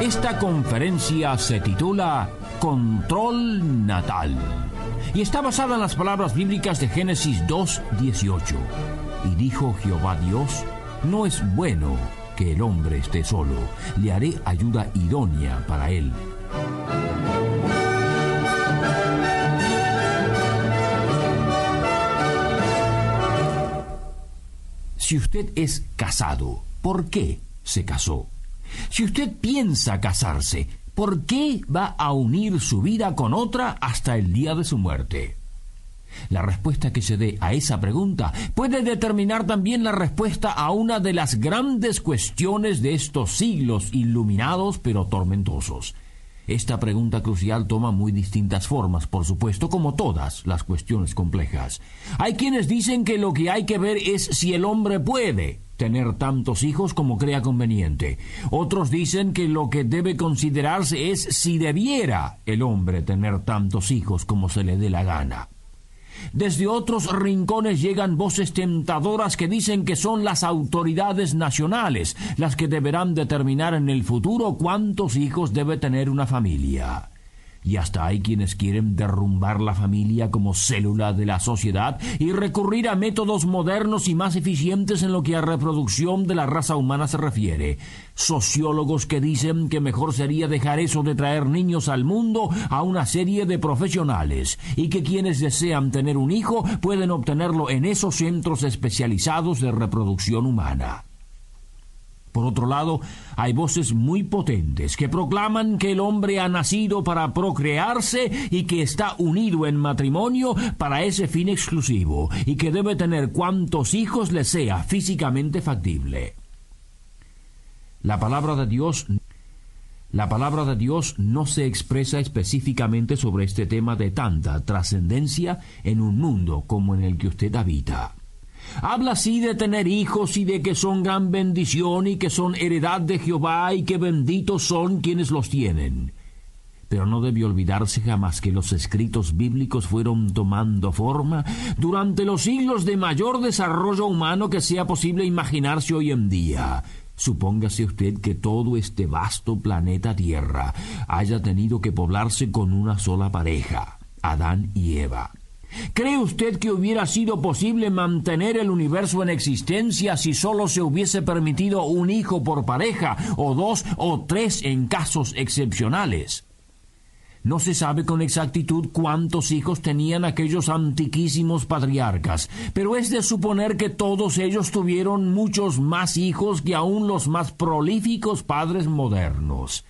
Esta conferencia se titula Control Natal y está basada en las palabras bíblicas de Génesis 2.18. Y dijo Jehová Dios, no es bueno que el hombre esté solo, le haré ayuda idónea para él. Si usted es casado, ¿por qué se casó? Si usted piensa casarse, ¿por qué va a unir su vida con otra hasta el día de su muerte? La respuesta que se dé a esa pregunta puede determinar también la respuesta a una de las grandes cuestiones de estos siglos iluminados pero tormentosos. Esta pregunta crucial toma muy distintas formas, por supuesto, como todas las cuestiones complejas. Hay quienes dicen que lo que hay que ver es si el hombre puede tener tantos hijos como crea conveniente. Otros dicen que lo que debe considerarse es si debiera el hombre tener tantos hijos como se le dé la gana. Desde otros rincones llegan voces tentadoras que dicen que son las autoridades nacionales las que deberán determinar en el futuro cuántos hijos debe tener una familia y hasta hay quienes quieren derrumbar la familia como célula de la sociedad y recurrir a métodos modernos y más eficientes en lo que a reproducción de la raza humana se refiere. Sociólogos que dicen que mejor sería dejar eso de traer niños al mundo a una serie de profesionales y que quienes desean tener un hijo pueden obtenerlo en esos centros especializados de reproducción humana. Por otro lado, hay voces muy potentes que proclaman que el hombre ha nacido para procrearse y que está unido en matrimonio para ese fin exclusivo y que debe tener cuantos hijos le sea físicamente factible. La palabra de Dios la palabra de Dios no se expresa específicamente sobre este tema de tanta trascendencia en un mundo como en el que usted habita. Habla así de tener hijos y de que son gran bendición y que son heredad de Jehová y que benditos son quienes los tienen. Pero no debe olvidarse jamás que los escritos bíblicos fueron tomando forma durante los siglos de mayor desarrollo humano que sea posible imaginarse hoy en día. Supóngase usted que todo este vasto planeta Tierra haya tenido que poblarse con una sola pareja, Adán y Eva. ¿Cree usted que hubiera sido posible mantener el universo en existencia si solo se hubiese permitido un hijo por pareja, o dos o tres en casos excepcionales? No se sabe con exactitud cuántos hijos tenían aquellos antiquísimos patriarcas, pero es de suponer que todos ellos tuvieron muchos más hijos que aun los más prolíficos padres modernos.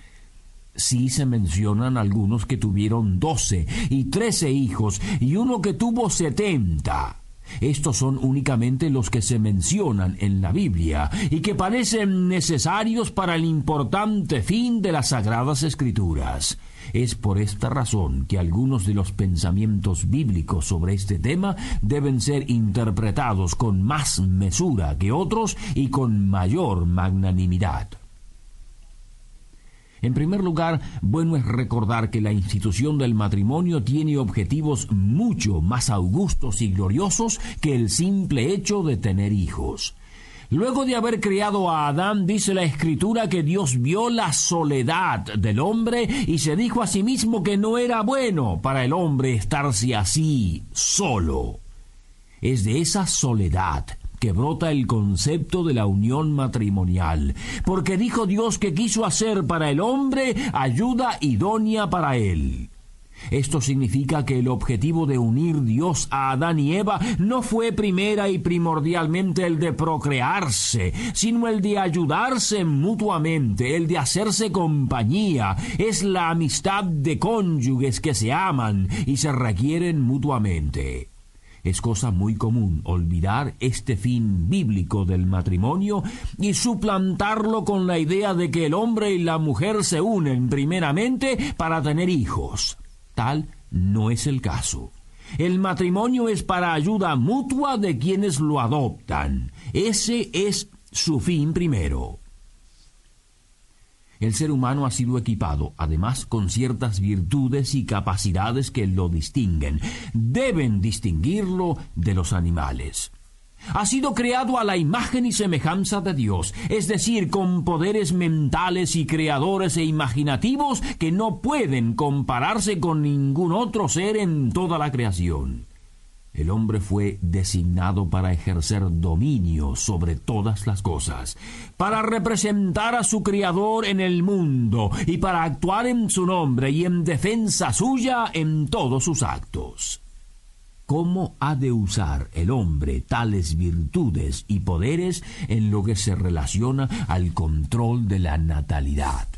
Sí se mencionan algunos que tuvieron doce y trece hijos y uno que tuvo setenta. Estos son únicamente los que se mencionan en la Biblia y que parecen necesarios para el importante fin de las sagradas escrituras. Es por esta razón que algunos de los pensamientos bíblicos sobre este tema deben ser interpretados con más mesura que otros y con mayor magnanimidad. En primer lugar, bueno es recordar que la institución del matrimonio tiene objetivos mucho más augustos y gloriosos que el simple hecho de tener hijos. Luego de haber creado a Adán, dice la escritura que Dios vio la soledad del hombre y se dijo a sí mismo que no era bueno para el hombre estarse así, solo. Es de esa soledad que brota el concepto de la unión matrimonial, porque dijo Dios que quiso hacer para el hombre ayuda idónea para él. Esto significa que el objetivo de unir Dios a Adán y Eva no fue primera y primordialmente el de procrearse, sino el de ayudarse mutuamente, el de hacerse compañía. Es la amistad de cónyuges que se aman y se requieren mutuamente. Es cosa muy común olvidar este fin bíblico del matrimonio y suplantarlo con la idea de que el hombre y la mujer se unen primeramente para tener hijos. Tal no es el caso. El matrimonio es para ayuda mutua de quienes lo adoptan. Ese es su fin primero. El ser humano ha sido equipado, además, con ciertas virtudes y capacidades que lo distinguen. Deben distinguirlo de los animales. Ha sido creado a la imagen y semejanza de Dios, es decir, con poderes mentales y creadores e imaginativos que no pueden compararse con ningún otro ser en toda la creación. El hombre fue designado para ejercer dominio sobre todas las cosas, para representar a su Criador en el mundo y para actuar en su nombre y en defensa suya en todos sus actos. ¿Cómo ha de usar el hombre tales virtudes y poderes en lo que se relaciona al control de la natalidad?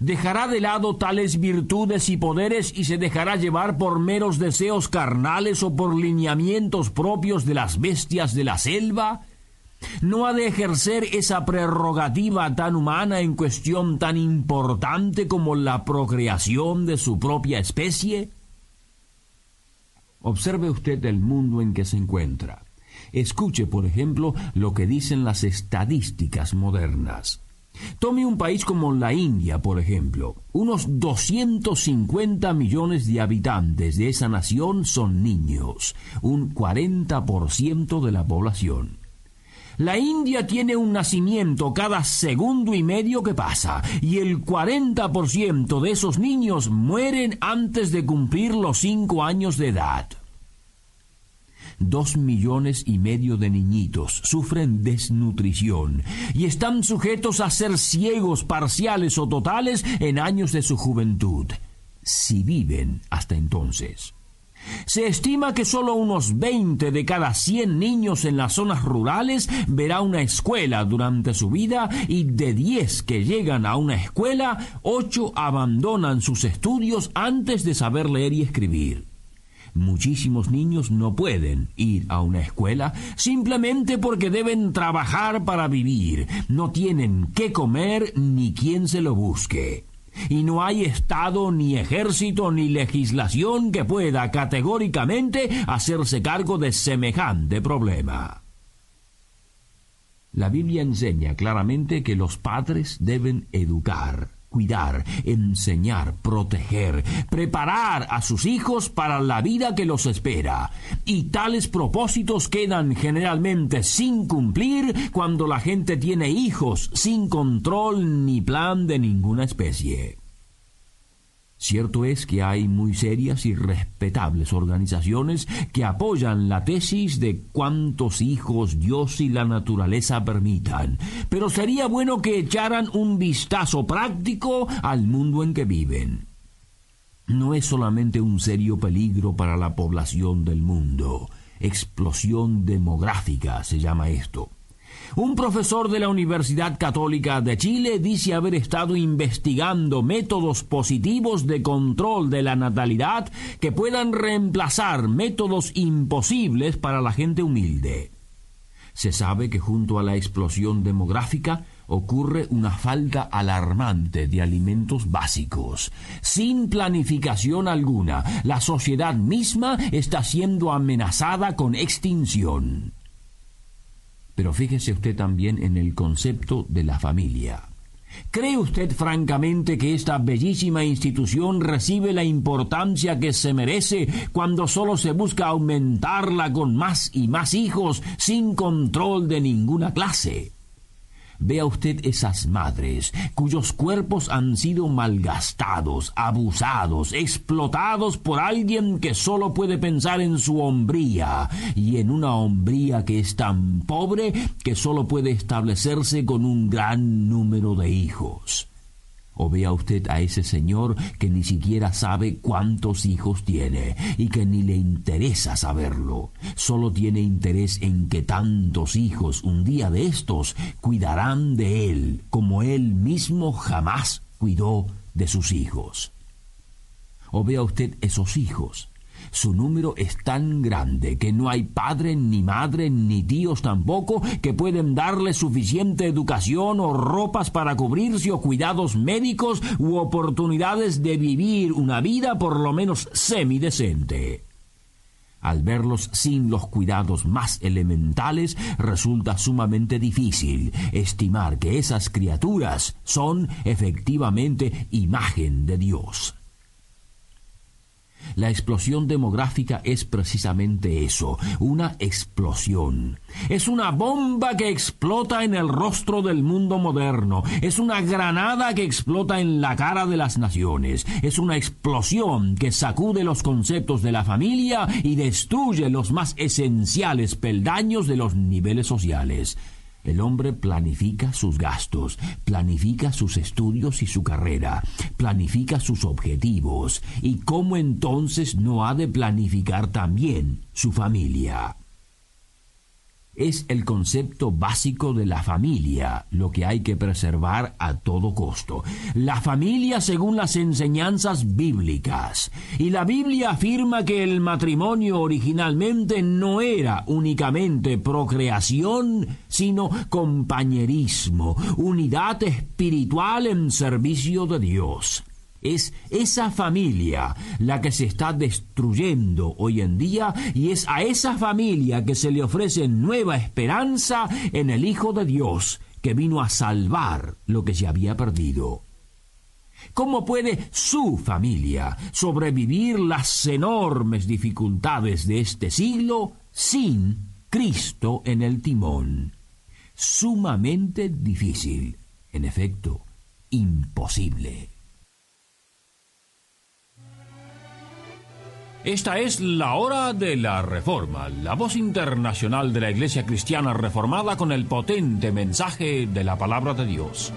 Dejará de lado tales virtudes y poderes y se dejará llevar por meros deseos carnales o por lineamientos propios de las bestias de la selva? ¿No ha de ejercer esa prerrogativa tan humana en cuestión tan importante como la procreación de su propia especie? Observe usted el mundo en que se encuentra. Escuche, por ejemplo, lo que dicen las estadísticas modernas. Tome un país como la India, por ejemplo. Unos 250 millones de habitantes de esa nación son niños, un 40% de la población. La India tiene un nacimiento cada segundo y medio que pasa, y el 40% de esos niños mueren antes de cumplir los cinco años de edad. Dos millones y medio de niñitos sufren desnutrición y están sujetos a ser ciegos parciales o totales en años de su juventud, si viven hasta entonces. Se estima que solo unos 20 de cada 100 niños en las zonas rurales verá una escuela durante su vida y de 10 que llegan a una escuela, 8 abandonan sus estudios antes de saber leer y escribir. Muchísimos niños no pueden ir a una escuela simplemente porque deben trabajar para vivir, no tienen qué comer ni quien se lo busque. Y no hay Estado, ni ejército, ni legislación que pueda categóricamente hacerse cargo de semejante problema. La Biblia enseña claramente que los padres deben educar cuidar, enseñar, proteger, preparar a sus hijos para la vida que los espera. Y tales propósitos quedan generalmente sin cumplir cuando la gente tiene hijos sin control ni plan de ninguna especie. Cierto es que hay muy serias y respetables organizaciones que apoyan la tesis de cuántos hijos Dios y la naturaleza permitan, pero sería bueno que echaran un vistazo práctico al mundo en que viven. No es solamente un serio peligro para la población del mundo, explosión demográfica se llama esto un profesor de la Universidad Católica de Chile dice haber estado investigando métodos positivos de control de la natalidad que puedan reemplazar métodos imposibles para la gente humilde. Se sabe que junto a la explosión demográfica ocurre una falta alarmante de alimentos básicos. Sin planificación alguna, la sociedad misma está siendo amenazada con extinción. Pero fíjese usted también en el concepto de la familia. ¿Cree usted francamente que esta bellísima institución recibe la importancia que se merece cuando solo se busca aumentarla con más y más hijos sin control de ninguna clase? Vea usted esas madres cuyos cuerpos han sido malgastados, abusados, explotados por alguien que solo puede pensar en su hombría y en una hombría que es tan pobre que solo puede establecerse con un gran número de hijos. O vea usted a ese señor que ni siquiera sabe cuántos hijos tiene y que ni le interesa saberlo. Solo tiene interés en que tantos hijos un día de estos cuidarán de él como él mismo jamás cuidó de sus hijos. O vea usted esos hijos Su número es tan grande que no hay padre, ni madre, ni tíos tampoco que pueden darle suficiente educación o ropas para cubrirse o cuidados médicos u oportunidades de vivir una vida por lo menos semidecente. Al verlos sin los cuidados más elementales, resulta sumamente difícil estimar que esas criaturas son efectivamente imagen de Dios. La explosión demográfica es precisamente eso, una explosión. Es una bomba que explota en el rostro del mundo moderno, es una granada que explota en la cara de las naciones, es una explosión que sacude los conceptos de la familia y destruye los más esenciales peldaños de los niveles sociales. El hombre planifica sus gastos, planifica sus estudios y su carrera, planifica sus objetivos. ¿Y cómo entonces no ha de planificar también su familia? Es el concepto básico de la familia, lo que hay que preservar a todo costo. La familia según las enseñanzas bíblicas. Y la Biblia afirma que el matrimonio originalmente no era únicamente procreación, sino compañerismo, unidad espiritual en servicio de Dios. Es esa familia la que se está destruyendo hoy en día y es a esa familia que se le ofrece nueva esperanza en el Hijo de Dios que vino a salvar lo que se había perdido. ¿Cómo puede su familia sobrevivir las enormes dificultades de este siglo sin Cristo en el timón? Sumamente difícil, en efecto, imposible. Esta es la hora de la reforma, la voz internacional de la Iglesia Cristiana Reformada con el potente mensaje de la palabra de Dios.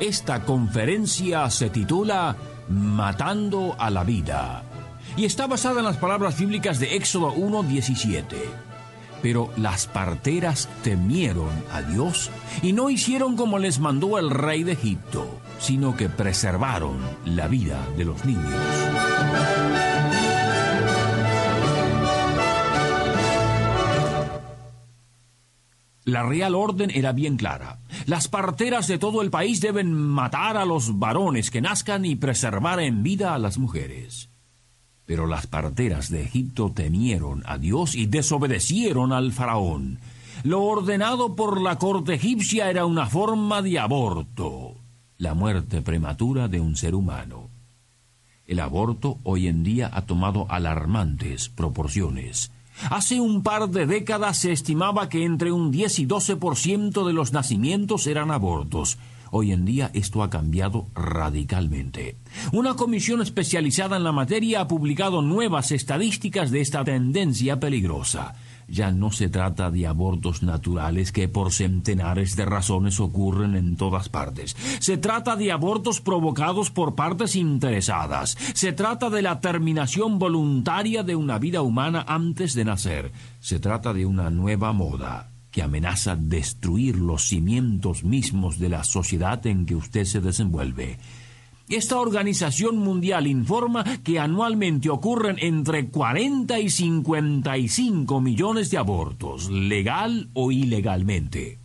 Esta conferencia se titula Matando a la vida y está basada en las palabras bíblicas de Éxodo 1.17. Pero las parteras temieron a Dios y no hicieron como les mandó el rey de Egipto, sino que preservaron la vida de los niños. La real orden era bien clara. Las parteras de todo el país deben matar a los varones que nazcan y preservar en vida a las mujeres. Pero las parteras de Egipto temieron a Dios y desobedecieron al faraón. Lo ordenado por la corte egipcia era una forma de aborto, la muerte prematura de un ser humano. El aborto hoy en día ha tomado alarmantes proporciones. Hace un par de décadas se estimaba que entre un 10 y 12% de los nacimientos eran abortos. Hoy en día esto ha cambiado radicalmente. Una comisión especializada en la materia ha publicado nuevas estadísticas de esta tendencia peligrosa. Ya no se trata de abortos naturales que por centenares de razones ocurren en todas partes. Se trata de abortos provocados por partes interesadas. Se trata de la terminación voluntaria de una vida humana antes de nacer. Se trata de una nueva moda que amenaza destruir los cimientos mismos de la sociedad en que usted se desenvuelve. Esta organización mundial informa que anualmente ocurren entre 40 y 55 millones de abortos, legal o ilegalmente.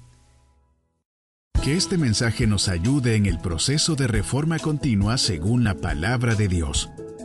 Que este mensaje nos ayude en el proceso de reforma continua según la palabra de Dios.